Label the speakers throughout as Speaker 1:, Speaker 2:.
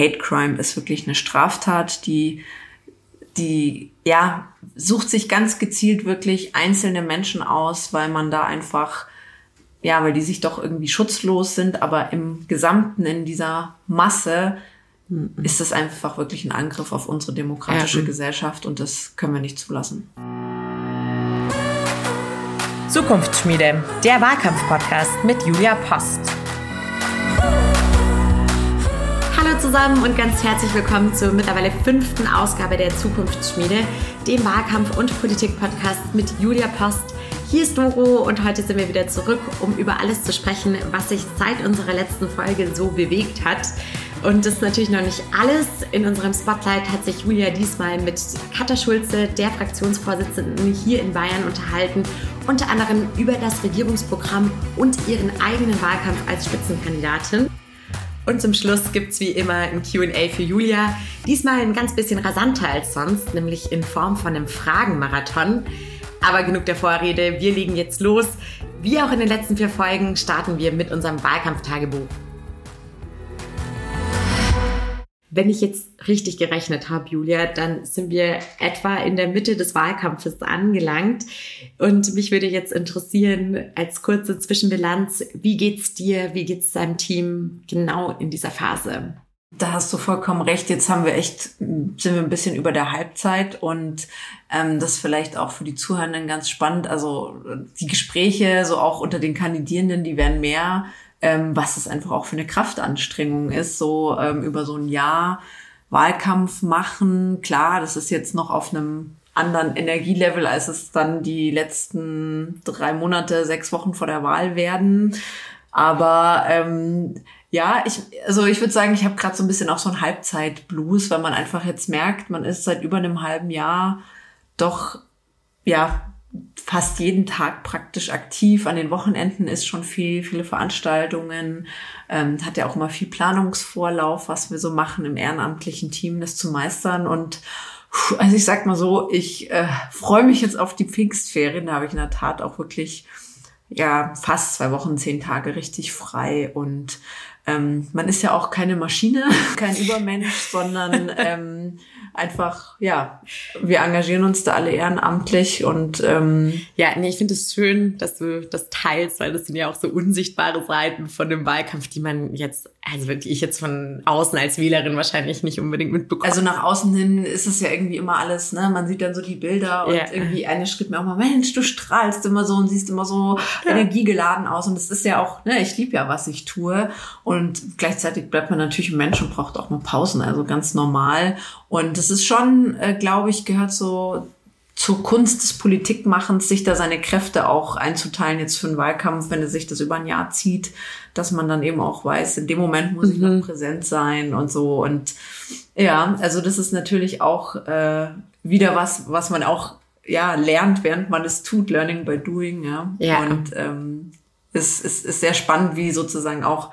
Speaker 1: Hate Crime ist wirklich eine Straftat, die, die, ja, sucht sich ganz gezielt wirklich einzelne Menschen aus, weil man da einfach, ja, weil die sich doch irgendwie schutzlos sind, aber im Gesamten in dieser Masse mhm. ist das einfach wirklich ein Angriff auf unsere demokratische ja. Gesellschaft und das können wir nicht zulassen.
Speaker 2: Zukunftsschmiede, der Wahlkampf-Podcast mit Julia Post. Zusammen und ganz herzlich willkommen zur mittlerweile fünften Ausgabe der Zukunftsschmiede, dem Wahlkampf- und Politik-Podcast mit Julia Post. Hier ist Doro und heute sind wir wieder zurück, um über alles zu sprechen, was sich seit unserer letzten Folge so bewegt hat. Und das ist natürlich noch nicht alles. In unserem Spotlight hat sich Julia diesmal mit Katja Schulze, der Fraktionsvorsitzenden hier in Bayern, unterhalten. Unter anderem über das Regierungsprogramm und ihren eigenen Wahlkampf als Spitzenkandidatin. Und zum Schluss gibt es wie immer ein QA für Julia. Diesmal ein ganz bisschen rasanter als sonst, nämlich in Form von einem Fragenmarathon. Aber genug der Vorrede, wir legen jetzt los. Wie auch in den letzten vier Folgen starten wir mit unserem Wahlkampftagebuch. Wenn ich jetzt richtig gerechnet habe, Julia, dann sind wir etwa in der Mitte des Wahlkampfes angelangt. Und mich würde jetzt interessieren, als kurze Zwischenbilanz, wie geht's dir, wie geht's deinem Team genau in dieser Phase?
Speaker 1: Da hast du vollkommen recht. Jetzt haben wir echt, sind wir ein bisschen über der Halbzeit und ähm, das vielleicht auch für die Zuhörenden ganz spannend. Also die Gespräche, so auch unter den Kandidierenden, die werden mehr ähm, was es einfach auch für eine Kraftanstrengung ist, so ähm, über so ein Jahr Wahlkampf machen. Klar, das ist jetzt noch auf einem anderen Energielevel, als es dann die letzten drei Monate, sechs Wochen vor der Wahl werden. Aber ähm, ja, ich, also ich würde sagen, ich habe gerade so ein bisschen auch so ein Halbzeit-Blues, weil man einfach jetzt merkt, man ist seit über einem halben Jahr doch ja fast jeden Tag praktisch aktiv. An den Wochenenden ist schon viel, viele Veranstaltungen. Ähm, hat ja auch immer viel Planungsvorlauf, was wir so machen im ehrenamtlichen Team, das zu meistern. Und also ich sag mal so, ich äh, freue mich jetzt auf die Pfingstferien. Da habe ich in der Tat auch wirklich ja fast zwei Wochen, zehn Tage richtig frei und ähm, man ist ja auch keine Maschine, kein Übermensch, sondern ähm, einfach, ja, wir engagieren uns da alle ehrenamtlich und ähm,
Speaker 2: ja, nee, ich finde es schön, dass du das teilst, weil das sind ja auch so unsichtbare Seiten von dem Wahlkampf, die man jetzt, also wirklich ich jetzt von außen als Wählerin wahrscheinlich nicht unbedingt mitbekomme.
Speaker 1: Also nach außen hin ist es ja irgendwie immer alles, ne? Man sieht dann so die Bilder und ja. irgendwie eine schrieb mir auch mal, Mensch, du strahlst immer so und siehst immer so ja. energiegeladen aus und das ist ja auch, ne, ich liebe ja, was ich tue und gleichzeitig bleibt man natürlich ein Mensch und braucht auch mal Pausen, also ganz normal und das ist schon, äh, glaube ich, gehört so zur Kunst des Politikmachens, sich da seine Kräfte auch einzuteilen jetzt für einen Wahlkampf, wenn es sich das über ein Jahr zieht, dass man dann eben auch weiß, in dem Moment muss mhm. ich noch mhm. präsent sein und so. Und ja, also das ist natürlich auch äh, wieder was, was man auch ja lernt, während man es tut, Learning by Doing, ja. ja. Und ähm, es, es ist sehr spannend, wie sozusagen auch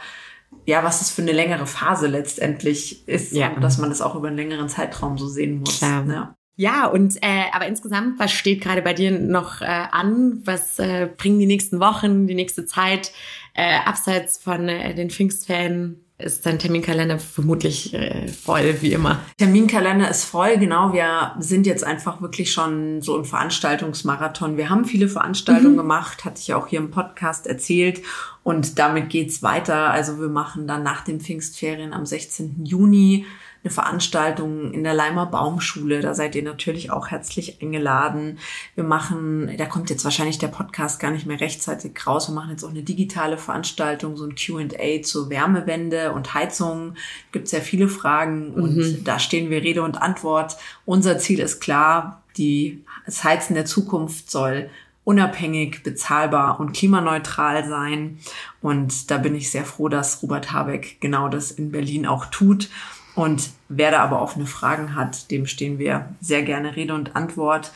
Speaker 1: ja, was das für eine längere Phase letztendlich ist, ja. dass man das auch über einen längeren Zeitraum so sehen muss.
Speaker 2: Klar. Ja. Ja, und äh, aber insgesamt, was steht gerade bei dir noch äh, an? Was äh, bringen die nächsten Wochen, die nächste Zeit äh, abseits von äh, den Pfingstferien? Ist dein Terminkalender vermutlich äh, voll, wie immer.
Speaker 1: Terminkalender ist voll, genau. Wir sind jetzt einfach wirklich schon so im Veranstaltungsmarathon. Wir haben viele Veranstaltungen mhm. gemacht, hatte ich ja auch hier im Podcast erzählt. Und damit geht's weiter. Also wir machen dann nach den Pfingstferien am 16. Juni eine Veranstaltung in der Leimer Baumschule. Da seid ihr natürlich auch herzlich eingeladen. Wir machen, da kommt jetzt wahrscheinlich der Podcast gar nicht mehr rechtzeitig raus. Wir machen jetzt auch eine digitale Veranstaltung, so ein Q&A zur Wärmewende und Heizung. Gibt sehr viele Fragen und mhm. da stehen wir Rede und Antwort. Unser Ziel ist klar, die, das Heizen der Zukunft soll unabhängig, bezahlbar und klimaneutral sein. Und da bin ich sehr froh, dass Robert Habeck genau das in Berlin auch tut. Und wer da aber offene Fragen hat, dem stehen wir sehr gerne Rede und Antwort.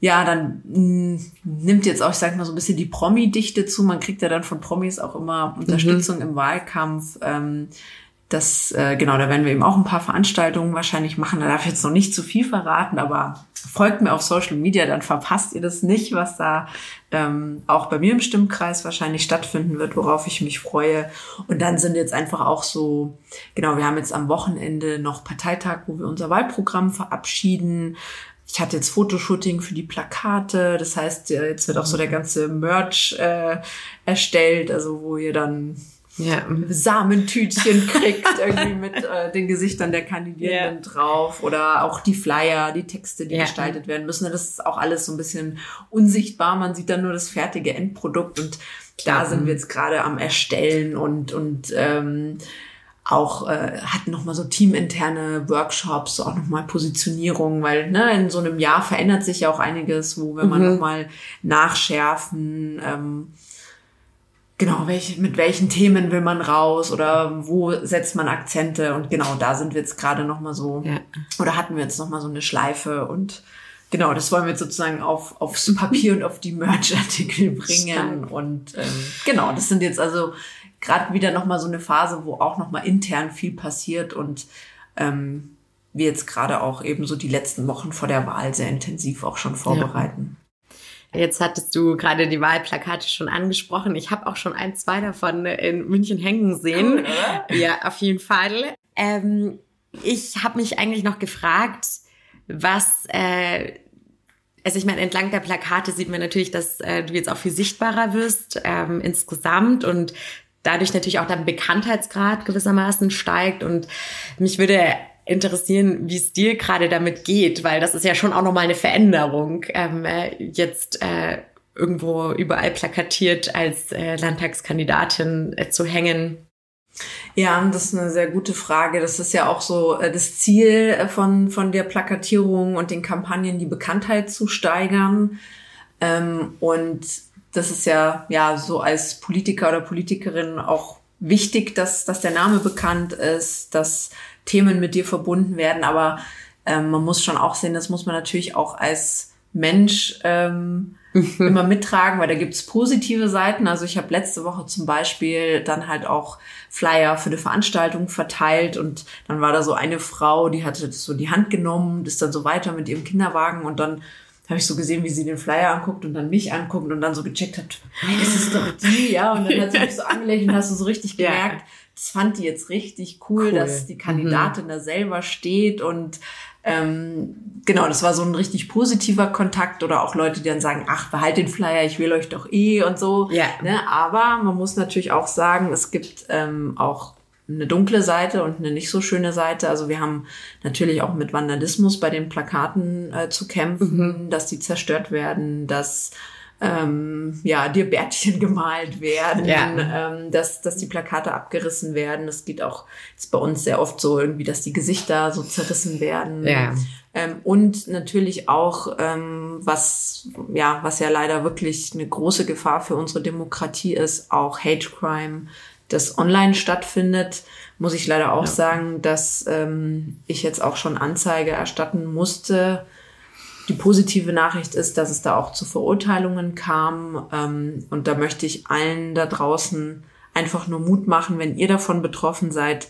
Speaker 1: Ja, dann mh, mm, nimmt jetzt auch, ich sag mal, so ein bisschen die Promi-Dichte zu. Man kriegt ja dann von Promis auch immer Unterstützung mhm. im Wahlkampf. Ähm, das, äh, genau, da werden wir eben auch ein paar Veranstaltungen wahrscheinlich machen. Da darf ich jetzt noch nicht zu viel verraten, aber folgt mir auf Social Media, dann verpasst ihr das nicht, was da ähm, auch bei mir im Stimmkreis wahrscheinlich stattfinden wird, worauf ich mich freue. Und dann sind jetzt einfach auch so, genau, wir haben jetzt am Wochenende noch Parteitag, wo wir unser Wahlprogramm verabschieden. Ich hatte jetzt Fotoshooting für die Plakate. Das heißt, jetzt wird auch so der ganze Merch äh, erstellt, also wo ihr dann ja. Samentütchen kriegt, irgendwie mit äh, den Gesichtern der Kandidierenden ja. drauf oder auch die Flyer, die Texte, die ja. gestaltet werden müssen. Das ist auch alles so ein bisschen unsichtbar. Man sieht dann nur das fertige Endprodukt und da sind wir jetzt gerade am Erstellen und, und ähm, auch äh, hatten nochmal so teaminterne Workshops, auch nochmal Positionierung, weil ne, in so einem Jahr verändert sich ja auch einiges, wo wir mhm. mal nochmal nachschärfen. Ähm, genau, welche, mit welchen Themen will man raus oder wo setzt man Akzente und genau da sind wir jetzt gerade nochmal so, ja. oder hatten wir jetzt nochmal so eine Schleife und genau, das wollen wir jetzt sozusagen auf, aufs Papier und auf die Merch-Artikel bringen Stark. und ähm, genau, das sind jetzt also gerade wieder nochmal so eine Phase, wo auch nochmal intern viel passiert und ähm, wir jetzt gerade auch eben so die letzten Wochen vor der Wahl sehr intensiv auch schon vorbereiten.
Speaker 2: Ja. Jetzt hattest du gerade die Wahlplakate schon angesprochen. Ich habe auch schon ein, zwei davon in München hängen sehen. Cool, ja, auf jeden Fall. Ähm, ich habe mich eigentlich noch gefragt, was äh, also ich meine, entlang der Plakate sieht man natürlich, dass äh, du jetzt auch viel sichtbarer wirst ähm, insgesamt und dadurch natürlich auch dein Bekanntheitsgrad gewissermaßen steigt. Und mich würde interessieren, wie es dir gerade damit geht, weil das ist ja schon auch nochmal eine Veränderung, ähm, äh, jetzt äh, irgendwo überall plakatiert als äh, Landtagskandidatin äh, zu hängen.
Speaker 1: Ja, das ist eine sehr gute Frage. Das ist ja auch so äh, das Ziel äh, von, von der Plakatierung und den Kampagnen, die Bekanntheit zu steigern. Ähm, und das ist ja, ja, so als Politiker oder Politikerin auch wichtig, dass, dass der Name bekannt ist, dass Themen mit dir verbunden werden. Aber ähm, man muss schon auch sehen, das muss man natürlich auch als Mensch ähm, immer mittragen, weil da gibt's positive Seiten. Also ich habe letzte Woche zum Beispiel dann halt auch Flyer für eine Veranstaltung verteilt und dann war da so eine Frau, die hatte so die Hand genommen, ist dann so weiter mit ihrem Kinderwagen und dann habe ich so gesehen, wie sie den Flyer anguckt und dann mich anguckt und dann so gecheckt hat, ist es doch die, ja, und dann hat sie mich so angelächelt und hast du so richtig gemerkt, ja. Das fand die jetzt richtig cool, cool. dass die Kandidatin mhm. da selber steht und ähm, genau, das war so ein richtig positiver Kontakt oder auch Leute, die dann sagen, ach, behalt den Flyer, ich will euch doch eh und so. Ja. Ne? Aber man muss natürlich auch sagen, es gibt ähm, auch eine dunkle Seite und eine nicht so schöne Seite. Also wir haben natürlich auch mit Vandalismus bei den Plakaten äh, zu kämpfen, mhm. dass die zerstört werden, dass ähm, ja, dir Bärtchen gemalt werden, ja. ähm, dass, dass die Plakate abgerissen werden. Es geht auch jetzt bei uns sehr oft so irgendwie, dass die Gesichter so zerrissen werden. Ja. Ähm, und natürlich auch, ähm, was, ja, was ja leider wirklich eine große Gefahr für unsere Demokratie ist, auch Hate Crime, das online stattfindet, muss ich leider auch ja. sagen, dass ähm, ich jetzt auch schon Anzeige erstatten musste. Die positive Nachricht ist, dass es da auch zu Verurteilungen kam. Ähm, und da möchte ich allen da draußen einfach nur Mut machen, wenn ihr davon betroffen seid,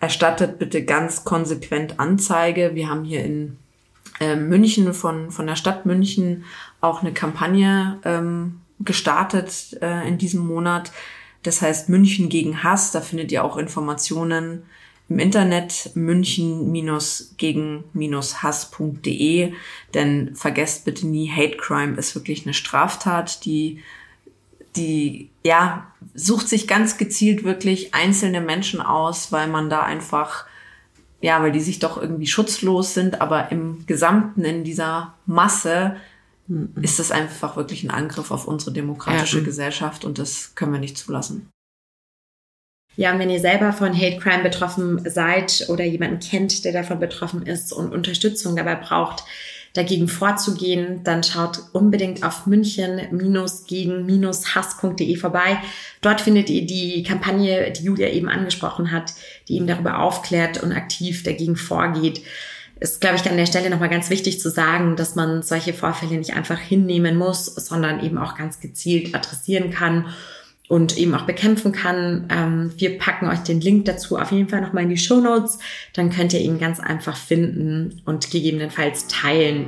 Speaker 1: erstattet bitte ganz konsequent Anzeige. Wir haben hier in äh, München von, von der Stadt München auch eine Kampagne ähm, gestartet äh, in diesem Monat das heißt München gegen Hass. Da findet ihr auch Informationen im Internet münchen-gegen-hass.de. Denn vergesst bitte nie, Hate Crime ist wirklich eine Straftat, die die ja sucht sich ganz gezielt wirklich einzelne Menschen aus, weil man da einfach ja, weil die sich doch irgendwie schutzlos sind, aber im Gesamten in dieser Masse Mhm. ist das einfach wirklich ein Angriff auf unsere demokratische ja. Gesellschaft und das können wir nicht zulassen.
Speaker 2: Ja, und wenn ihr selber von Hate Crime betroffen seid oder jemanden kennt, der davon betroffen ist und Unterstützung dabei braucht, dagegen vorzugehen, dann schaut unbedingt auf münchen-gegen-hass.de vorbei. Dort findet ihr die Kampagne, die Julia eben angesprochen hat, die eben darüber aufklärt und aktiv dagegen vorgeht ist, glaube ich, an der Stelle nochmal ganz wichtig zu sagen, dass man solche Vorfälle nicht einfach hinnehmen muss, sondern eben auch ganz gezielt adressieren kann und eben auch bekämpfen kann. Ähm, wir packen euch den Link dazu auf jeden Fall nochmal in die Show Notes. Dann könnt ihr ihn ganz einfach finden und gegebenenfalls teilen.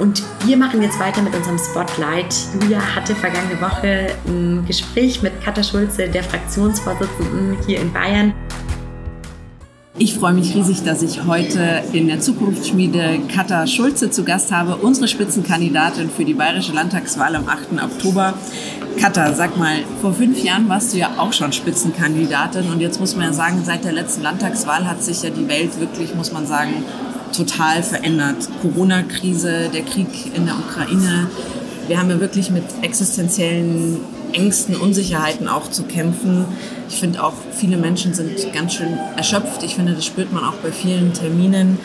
Speaker 2: Und wir machen jetzt weiter mit unserem Spotlight. Julia hatte vergangene Woche ein Gespräch mit Katja Schulze, der Fraktionsvorsitzenden hier in Bayern.
Speaker 1: Ich freue mich riesig, dass ich heute in der Zukunftsschmiede Katha Schulze zu Gast habe, unsere Spitzenkandidatin für die Bayerische Landtagswahl am 8. Oktober. Katha, sag mal, vor fünf Jahren warst du ja auch schon Spitzenkandidatin und jetzt muss man ja sagen, seit der letzten Landtagswahl hat sich ja die Welt wirklich, muss man sagen, total verändert. Corona-Krise, der Krieg in der Ukraine. Wir haben ja wirklich mit existenziellen Ängsten, Unsicherheiten auch zu kämpfen. Ich finde auch, viele Menschen sind ganz schön erschöpft. Ich finde, das spürt man auch bei vielen Terminen.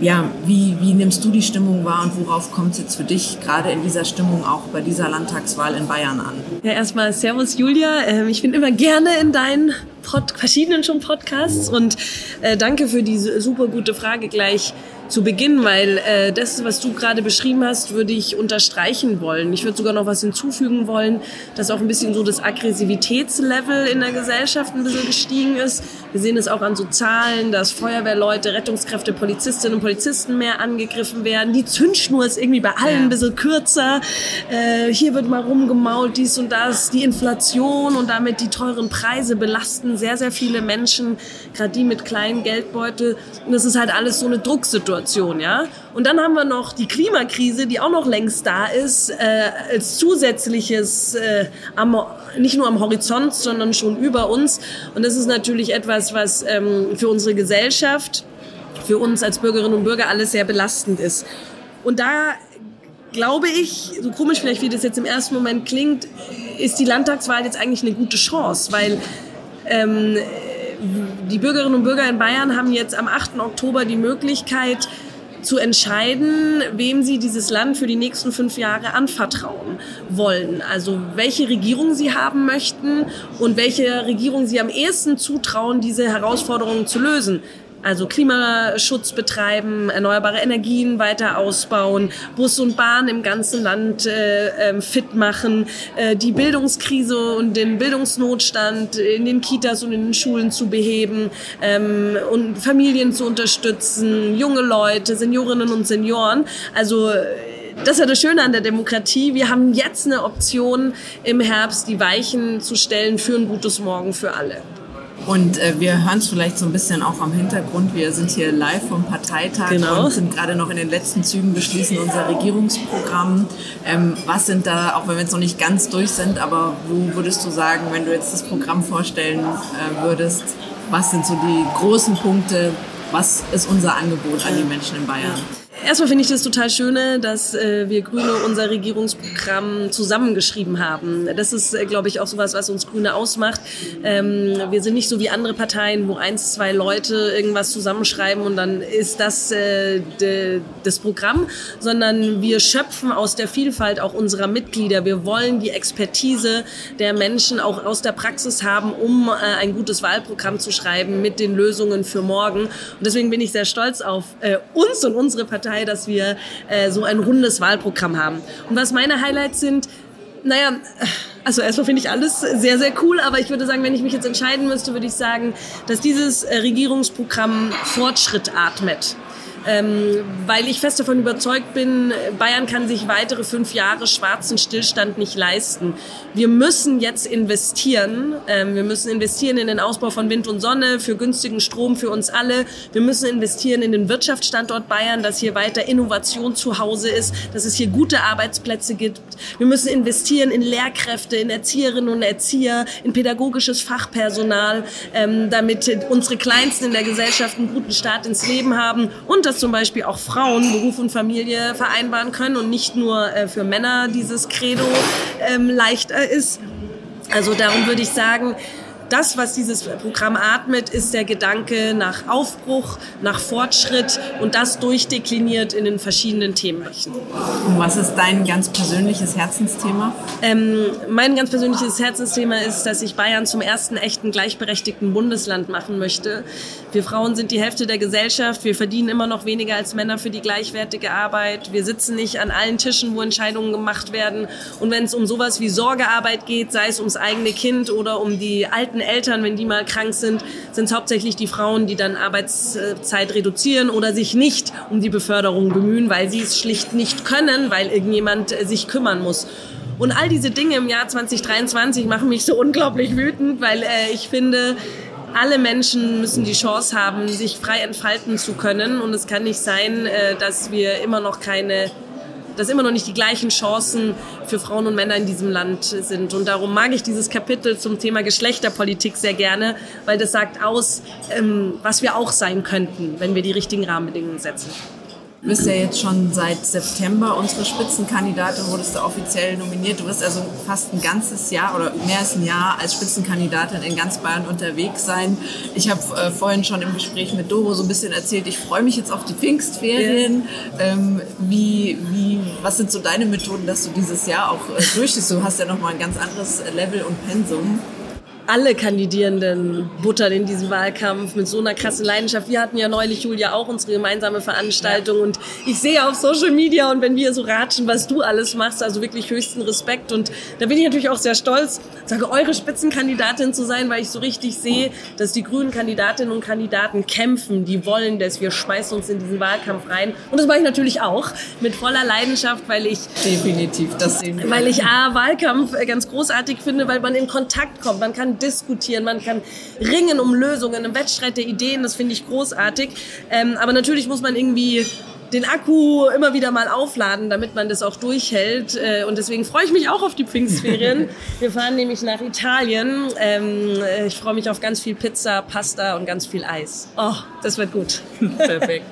Speaker 1: Ja, wie, wie nimmst du die Stimmung wahr und worauf kommt es jetzt für dich gerade in dieser Stimmung auch bei dieser Landtagswahl in Bayern an?
Speaker 3: Ja, erstmal Servus Julia. Ähm, ich bin immer gerne in deinen Pod verschiedenen schon Podcasts und äh, danke für diese super gute Frage gleich zu Beginn, weil äh, das, was du gerade beschrieben hast, würde ich unterstreichen wollen. Ich würde sogar noch was hinzufügen wollen, dass auch ein bisschen so das Aggressivitätslevel in der Gesellschaft ein bisschen gestiegen ist. Wir sehen es auch an so Zahlen, dass Feuerwehrleute, Rettungskräfte, Polizistinnen und Polizisten mehr angegriffen werden. Die Zündschnur ist irgendwie bei allen ein bisschen kürzer. Äh, hier wird mal rumgemault, dies und das. Die Inflation und damit die teuren Preise belasten sehr, sehr viele Menschen, gerade die mit kleinen Geldbeutel. Und das ist halt alles so eine Drucksituation. Situation, ja. Und dann haben wir noch die Klimakrise, die auch noch längst da ist, äh, als zusätzliches, äh, am, nicht nur am Horizont, sondern schon über uns. Und das ist natürlich etwas, was ähm, für unsere Gesellschaft, für uns als Bürgerinnen und Bürger alles sehr belastend ist. Und da glaube ich, so komisch vielleicht wie das jetzt im ersten Moment klingt, ist die Landtagswahl jetzt eigentlich eine gute Chance, weil ähm, die Bürgerinnen und Bürger in Bayern haben jetzt am 8. Oktober die Möglichkeit, zu entscheiden, wem sie dieses Land für die nächsten fünf Jahre anvertrauen wollen. Also welche Regierung sie haben möchten und welche Regierung sie am ehesten zutrauen, diese Herausforderungen zu lösen. Also Klimaschutz betreiben, erneuerbare Energien weiter ausbauen, Bus und Bahn im ganzen Land äh, äh, fit machen, äh, die Bildungskrise und den Bildungsnotstand in den Kitas und in den Schulen zu beheben ähm, und Familien zu unterstützen, junge Leute, Seniorinnen und Senioren. Also das ist ja das Schöne an der Demokratie. Wir haben jetzt eine Option im Herbst, die Weichen zu stellen für ein gutes Morgen für alle.
Speaker 1: Und äh, wir hören es vielleicht so ein bisschen auch am Hintergrund. Wir sind hier live vom Parteitag genau. und sind gerade noch in den letzten Zügen, beschließen unser Regierungsprogramm. Ähm, was sind da, auch wenn wir jetzt noch nicht ganz durch sind, aber wo würdest du sagen, wenn du jetzt das Programm vorstellen äh, würdest, was sind so die großen Punkte, was ist unser Angebot an die Menschen in Bayern?
Speaker 3: Erstmal finde ich das total schöne, dass äh, wir Grüne unser Regierungsprogramm zusammengeschrieben haben. Das ist, äh, glaube ich, auch sowas, was uns Grüne ausmacht. Ähm, wir sind nicht so wie andere Parteien, wo eins, zwei Leute irgendwas zusammenschreiben und dann ist das äh, de, das Programm, sondern wir schöpfen aus der Vielfalt auch unserer Mitglieder. Wir wollen die Expertise der Menschen auch aus der Praxis haben, um äh, ein gutes Wahlprogramm zu schreiben mit den Lösungen für morgen. Und deswegen bin ich sehr stolz auf äh, uns und unsere Partei Partei, dass wir äh, so ein rundes Wahlprogramm haben. Und was meine Highlights sind, naja, also erstmal finde ich alles sehr, sehr cool, aber ich würde sagen, wenn ich mich jetzt entscheiden müsste, würde ich sagen, dass dieses äh, Regierungsprogramm Fortschritt atmet ähm, weil ich fest davon überzeugt bin, Bayern kann sich weitere fünf Jahre schwarzen Stillstand nicht leisten. Wir müssen jetzt investieren. Ähm, wir müssen investieren in den Ausbau von Wind und Sonne, für günstigen Strom für uns alle. Wir müssen investieren in den Wirtschaftsstandort Bayern, dass hier weiter Innovation zu Hause ist, dass es hier gute Arbeitsplätze gibt. Wir müssen investieren in Lehrkräfte, in Erzieherinnen und Erzieher, in pädagogisches Fachpersonal, ähm, damit unsere Kleinsten in der Gesellschaft einen guten Start ins Leben haben und dass zum Beispiel auch Frauen Beruf und Familie vereinbaren können und nicht nur äh, für Männer dieses Credo ähm, leichter ist. Also darum würde ich sagen, das, was dieses Programm atmet, ist der Gedanke nach Aufbruch, nach Fortschritt und das durchdekliniert in den verschiedenen Themenbereichen.
Speaker 1: Und was ist dein ganz persönliches Herzensthema?
Speaker 3: Ähm, mein ganz persönliches Herzensthema ist, dass ich Bayern zum ersten echten gleichberechtigten Bundesland machen möchte. Wir Frauen sind die Hälfte der Gesellschaft. Wir verdienen immer noch weniger als Männer für die gleichwertige Arbeit. Wir sitzen nicht an allen Tischen, wo Entscheidungen gemacht werden. Und wenn es um sowas wie Sorgearbeit geht, sei es ums eigene Kind oder um die alten Eltern, wenn die mal krank sind, sind es hauptsächlich die Frauen, die dann Arbeitszeit reduzieren oder sich nicht um die Beförderung bemühen, weil sie es schlicht nicht können, weil irgendjemand sich kümmern muss. Und all diese Dinge im Jahr 2023 machen mich so unglaublich wütend, weil äh, ich finde, alle Menschen müssen die Chance haben, sich frei entfalten zu können. Und es kann nicht sein, äh, dass wir immer noch keine dass immer noch nicht die gleichen Chancen für Frauen und Männer in diesem Land sind. Und darum mag ich dieses Kapitel zum Thema Geschlechterpolitik sehr gerne, weil das sagt aus, ähm, was wir auch sein könnten, wenn wir die richtigen Rahmenbedingungen setzen.
Speaker 1: Du bist ja jetzt schon seit September unsere Spitzenkandidatin, wurdest du offiziell nominiert. Du wirst also fast ein ganzes Jahr oder mehr als ein Jahr als Spitzenkandidatin in ganz Bayern unterwegs sein. Ich habe äh, vorhin schon im Gespräch mit Doro so ein bisschen erzählt, ich freue mich jetzt auf die Pfingstferien. Ja. Ähm, wie, wie, was sind so deine Methoden, dass du dieses Jahr auch äh, durchstehst? Du hast ja nochmal ein ganz anderes Level und Pensum
Speaker 3: alle Kandidierenden buttern in diesem Wahlkampf mit so einer krassen Leidenschaft. Wir hatten ja neulich, Julia, auch unsere gemeinsame Veranstaltung und ich sehe auf Social Media und wenn wir so ratschen, was du alles machst, also wirklich höchsten Respekt und da bin ich natürlich auch sehr stolz, sage eure Spitzenkandidatin zu sein, weil ich so richtig sehe, dass die grünen Kandidatinnen und Kandidaten kämpfen, die wollen das, wir schmeißen uns in diesen Wahlkampf rein und das mache ich natürlich auch mit voller Leidenschaft, weil ich
Speaker 1: definitiv das sehen wir.
Speaker 3: weil ich A, Wahlkampf ganz großartig finde, weil man in Kontakt kommt, man kann diskutieren, man kann ringen um Lösungen, im Wettstreit der Ideen, das finde ich großartig. Ähm, aber natürlich muss man irgendwie den Akku immer wieder mal aufladen, damit man das auch durchhält. Äh, und deswegen freue ich mich auch auf die Pfingstferien. Wir fahren nämlich nach Italien. Ähm, äh, ich freue mich auf ganz viel Pizza, Pasta und ganz viel Eis. Oh, das wird gut.
Speaker 1: Perfekt.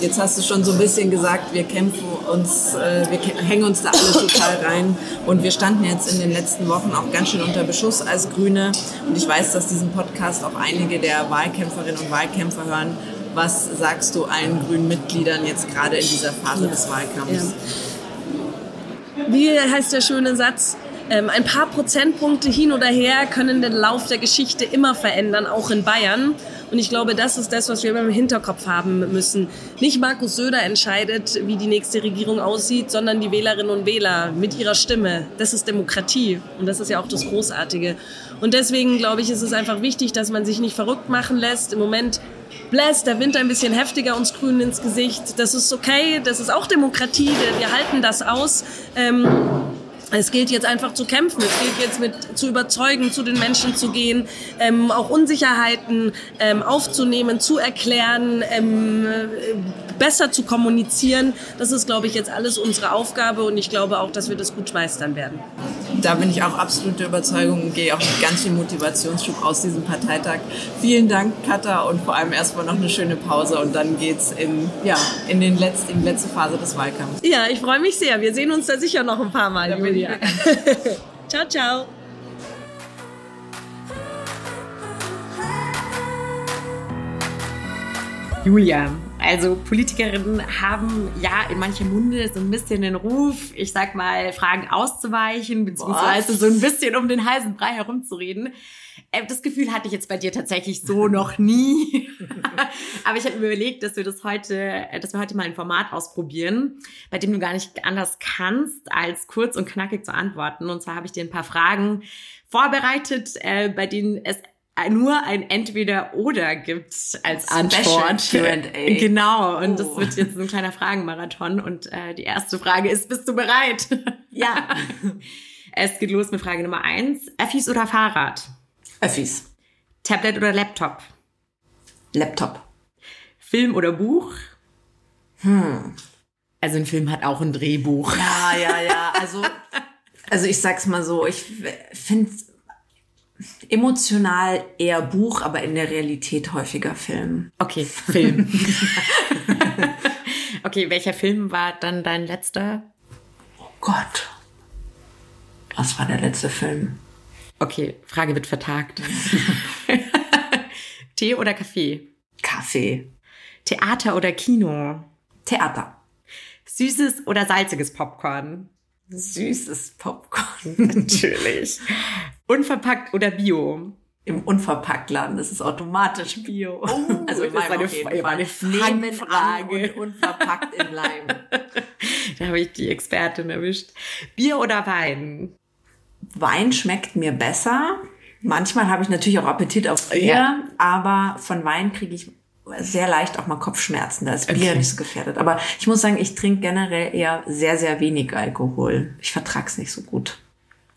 Speaker 1: Jetzt hast du schon so ein bisschen gesagt, wir kämpfen uns, äh, wir hängen uns da alle total rein. Und wir standen jetzt in den letzten Wochen auch ganz schön unter Beschuss als Grüne. Und ich weiß, dass diesen Podcast auch einige der Wahlkämpferinnen und Wahlkämpfer hören was sagst du allen grünen Mitgliedern jetzt gerade in dieser Phase ja. des Wahlkampfs?
Speaker 3: Ja. Wie heißt der schöne Satz? Ähm, ein paar Prozentpunkte hin oder her können den Lauf der Geschichte immer verändern, auch in Bayern. Und ich glaube, das ist das, was wir immer im Hinterkopf haben müssen. Nicht Markus Söder entscheidet, wie die nächste Regierung aussieht, sondern die Wählerinnen und Wähler mit ihrer Stimme. Das ist Demokratie. Und das ist ja auch das Großartige. Und deswegen, glaube ich, ist es einfach wichtig, dass man sich nicht verrückt machen lässt. Im Moment bläst der Wind ein bisschen heftiger uns Grünen ins Gesicht. Das ist okay, das ist auch Demokratie, wir halten das aus. Ähm, es gilt jetzt einfach zu kämpfen, es gilt jetzt mit zu überzeugen, zu den Menschen zu gehen, ähm, auch Unsicherheiten ähm, aufzunehmen, zu erklären, ähm, besser zu kommunizieren. Das ist, glaube ich, jetzt alles unsere Aufgabe und ich glaube auch, dass wir das gut meistern werden.
Speaker 1: Da bin ich auch absolut der Überzeugung und gehe auch mit ganz viel Motivationsschub aus diesem Parteitag. Vielen Dank, Katha, und vor allem erstmal noch eine schöne Pause und dann geht's in, ja, in, den in die letzte Phase des Wahlkampfs.
Speaker 3: Ja, ich freue mich sehr. Wir sehen uns da sicher noch ein paar Mal, da Julia. ciao, ciao.
Speaker 2: Julia, also Politikerinnen haben ja in manchen Munde so ein bisschen den Ruf, ich sag mal, Fragen auszuweichen, beziehungsweise Was? so ein bisschen um den heißen Brei herumzureden. Äh, das Gefühl hatte ich jetzt bei dir tatsächlich so noch nie. Aber ich habe mir überlegt, dass wir das heute, äh, dass wir heute mal ein Format ausprobieren, bei dem du gar nicht anders kannst, als kurz und knackig zu antworten. Und zwar habe ich dir ein paar Fragen vorbereitet, äh, bei denen es nur ein Entweder-Oder gibt als Antwort. Genau, und oh. das wird jetzt ein kleiner Fragenmarathon. Und äh, die erste Frage ist, bist du bereit?
Speaker 1: Ja.
Speaker 2: es geht los mit Frage Nummer eins. Öffis oder Fahrrad?
Speaker 1: Öffis.
Speaker 2: Tablet oder Laptop?
Speaker 1: Laptop.
Speaker 2: Film oder Buch?
Speaker 1: Hm.
Speaker 2: Also ein Film hat auch ein Drehbuch.
Speaker 1: Ja, ja, ja. Also, also ich sag's mal so, ich finde emotional eher Buch, aber in der Realität häufiger Film.
Speaker 2: Okay, Film. okay, welcher Film war dann dein letzter?
Speaker 1: Oh Gott. Was war der letzte Film?
Speaker 2: Okay, Frage wird vertagt. Tee oder Kaffee?
Speaker 1: Kaffee.
Speaker 2: Theater oder Kino?
Speaker 1: Theater.
Speaker 2: Süßes oder salziges Popcorn?
Speaker 1: Süßes Popcorn.
Speaker 2: Natürlich. Unverpackt oder Bio?
Speaker 1: Im Unverpacktladen ist es automatisch Bio.
Speaker 2: Oh,
Speaker 1: also in
Speaker 2: das war eine war eine
Speaker 1: Nehmen und unverpackt in Leim.
Speaker 2: Da habe ich die Expertin erwischt. Bier oder Wein?
Speaker 1: Wein schmeckt mir besser. Manchmal habe ich natürlich auch Appetit auf Bier,
Speaker 2: Ja.
Speaker 1: aber von Wein kriege ich sehr leicht auch mal Kopfschmerzen. Da ist Bier
Speaker 2: Okay.
Speaker 1: nicht so gefährdet. Aber ich muss sagen, ich trinke generell eher sehr, sehr wenig Alkohol. Ich vertrag's nicht so gut.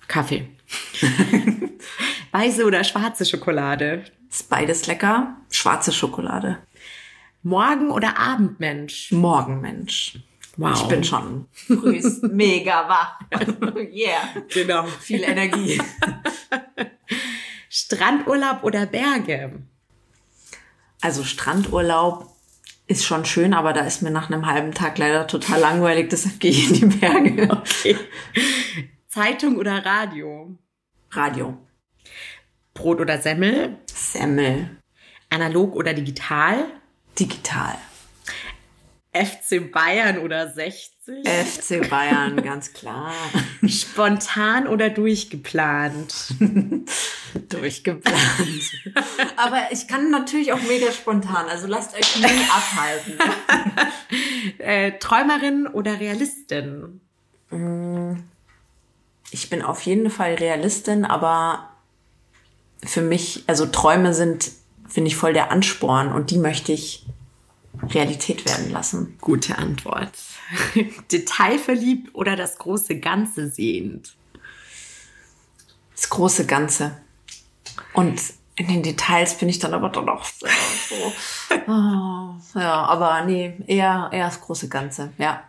Speaker 2: Kaffee. Weiße oder schwarze Schokolade?
Speaker 1: Ist beides lecker. Schwarze Schokolade.
Speaker 2: Morgen- oder Abendmensch?
Speaker 1: Morgenmensch.
Speaker 2: Wow.
Speaker 1: Ich bin schon früh mega wach. yeah.
Speaker 2: Genau.
Speaker 1: Viel Energie.
Speaker 2: Strandurlaub oder Berge?
Speaker 1: Also Strandurlaub ist schon schön, aber da ist mir nach einem halben Tag leider total langweilig, deshalb gehe ich in die Berge.
Speaker 2: Okay. Zeitung oder Radio?
Speaker 1: Radio.
Speaker 2: Brot oder Semmel?
Speaker 1: Semmel.
Speaker 2: Analog oder digital?
Speaker 1: Digital.
Speaker 2: FC Bayern oder 60?
Speaker 1: FC Bayern, ganz klar.
Speaker 2: Spontan oder durchgeplant?
Speaker 1: Durchgeplant. Aber ich kann natürlich auch mega spontan, also lasst euch nie abhalten.
Speaker 2: Äh, Träumerin oder Realistin?
Speaker 1: Ich bin auf jeden Fall Realistin, aber für mich, also Träume sind, finde ich, voll der Ansporn und die möchte ich Realität werden lassen.
Speaker 2: Gute Antwort. Detailverliebt oder das große Ganze sehend?
Speaker 1: Das große Ganze. Und in den Details bin ich dann aber dann auch so. Oh, ja, aber nee, eher, eher das große Ganze, ja.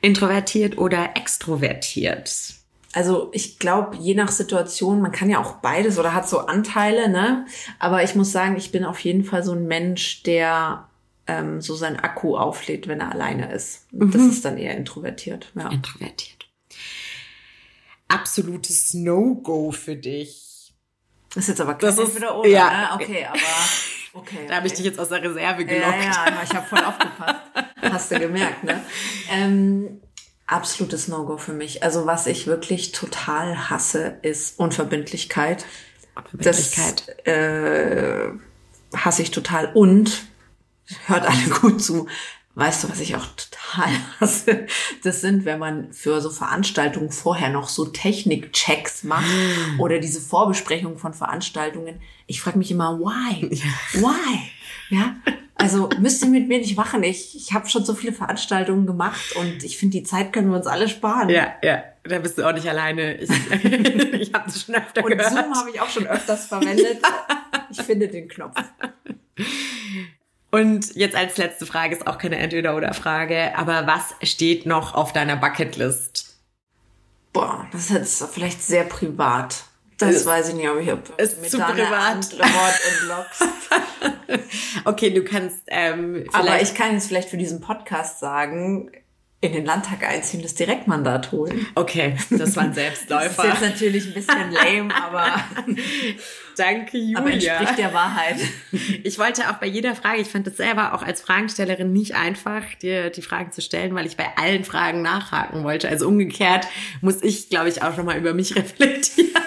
Speaker 2: Introvertiert oder extrovertiert?
Speaker 1: Also ich glaube, je nach Situation, man kann ja auch beides oder hat so Anteile, ne? Aber ich muss sagen, ich bin auf jeden Fall so ein Mensch, der ähm, so sein Akku auflädt, wenn er alleine ist. Und Das ist dann eher introvertiert. Ja.
Speaker 2: Introvertiert. Absolutes No-Go für dich.
Speaker 1: Das ist jetzt aber
Speaker 2: Das
Speaker 1: kein
Speaker 2: ist-
Speaker 1: entweder oder,
Speaker 2: ja.
Speaker 1: ne? Okay, aber okay.
Speaker 2: Da habe ich
Speaker 1: okay.
Speaker 2: dich jetzt aus der Reserve gelockt.
Speaker 1: ja, ja, ich habe voll aufgepasst. Hast du gemerkt, ne? Ähm, absolutes No-Go für mich. Also was ich wirklich total hasse, ist Unverbindlichkeit. Das
Speaker 2: Verbindlichkeit.
Speaker 1: äh, hasse ich total. Und hört alle gut zu. Weißt du, was ich auch total hasse? Das sind, wenn man für so Veranstaltungen vorher noch so Technikchecks macht oder diese Vorbesprechungen von Veranstaltungen. Ich frage mich immer, why? Why? Ja, also müsst ihr mit mir nicht machen. Ich, ich habe schon so viele Veranstaltungen gemacht und ich finde, die Zeit können wir uns alle sparen.
Speaker 2: Ja, ja, da bist du auch nicht alleine. Ich, ich habe das schon öfter
Speaker 1: Und
Speaker 2: gehört.
Speaker 1: Zoom habe ich auch schon öfters verwendet. Ich finde den Knopf.
Speaker 2: Und jetzt als letzte Frage ist auch keine Entweder-oder-Frage, aber was steht noch auf deiner Bucketlist?
Speaker 1: Boah, das ist jetzt vielleicht sehr privat. Das
Speaker 2: Ist-
Speaker 1: weiß ich nicht, ob ich hab
Speaker 2: ist
Speaker 1: mit
Speaker 2: zu privat.
Speaker 1: entlockst.
Speaker 2: Okay, du kannst ähm,
Speaker 1: Aber ich kann jetzt vielleicht für diesen Podcast sagen, in den Landtag einziehen, das Direktmandat holen.
Speaker 2: Okay, das war ein
Speaker 1: Das ist
Speaker 2: Selbstläufer.
Speaker 1: jetzt natürlich ein bisschen lame, aber,
Speaker 2: Danke,
Speaker 1: aber
Speaker 2: Julia.
Speaker 1: entspricht der Wahrheit.
Speaker 2: Ich wollte auch bei jeder Frage, ich fand es selber auch als Fragestellerin nicht einfach, dir die Fragen zu stellen, weil ich bei allen Fragen nachhaken wollte. Also umgekehrt muss ich, glaube ich, auch nochmal über mich reflektieren.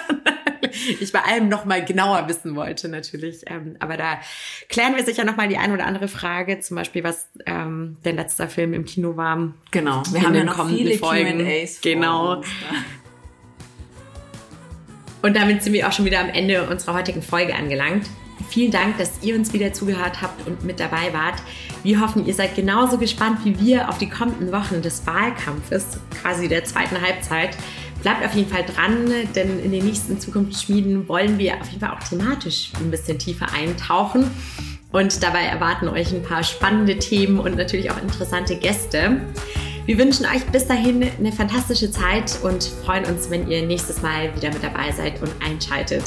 Speaker 2: Ich bei allem nochmal genauer wissen wollte, natürlich. Ähm, aber da klären wir sicher nochmal die eine oder andere Frage, zum Beispiel, was ähm, der letzte Film im Kino war.
Speaker 1: Genau, wir haben ja noch viele
Speaker 2: Folgen.
Speaker 1: Q&As
Speaker 2: Genau. Und damit sind wir auch schon wieder am Ende unserer heutigen Folge angelangt. Vielen Dank, dass ihr uns wieder zugehört habt und mit dabei wart. Wir hoffen, ihr seid genauso gespannt wie wir auf die kommenden Wochen des Wahlkampfes, quasi der zweiten Halbzeit. Bleibt auf jeden Fall dran, denn in den nächsten Zukunftsschmieden wollen wir auf jeden Fall auch thematisch ein bisschen tiefer eintauchen. Und dabei erwarten euch ein paar spannende Themen und natürlich auch interessante Gäste. Wir wünschen euch bis dahin eine fantastische Zeit und freuen uns, wenn ihr nächstes Mal wieder mit dabei seid und einschaltet.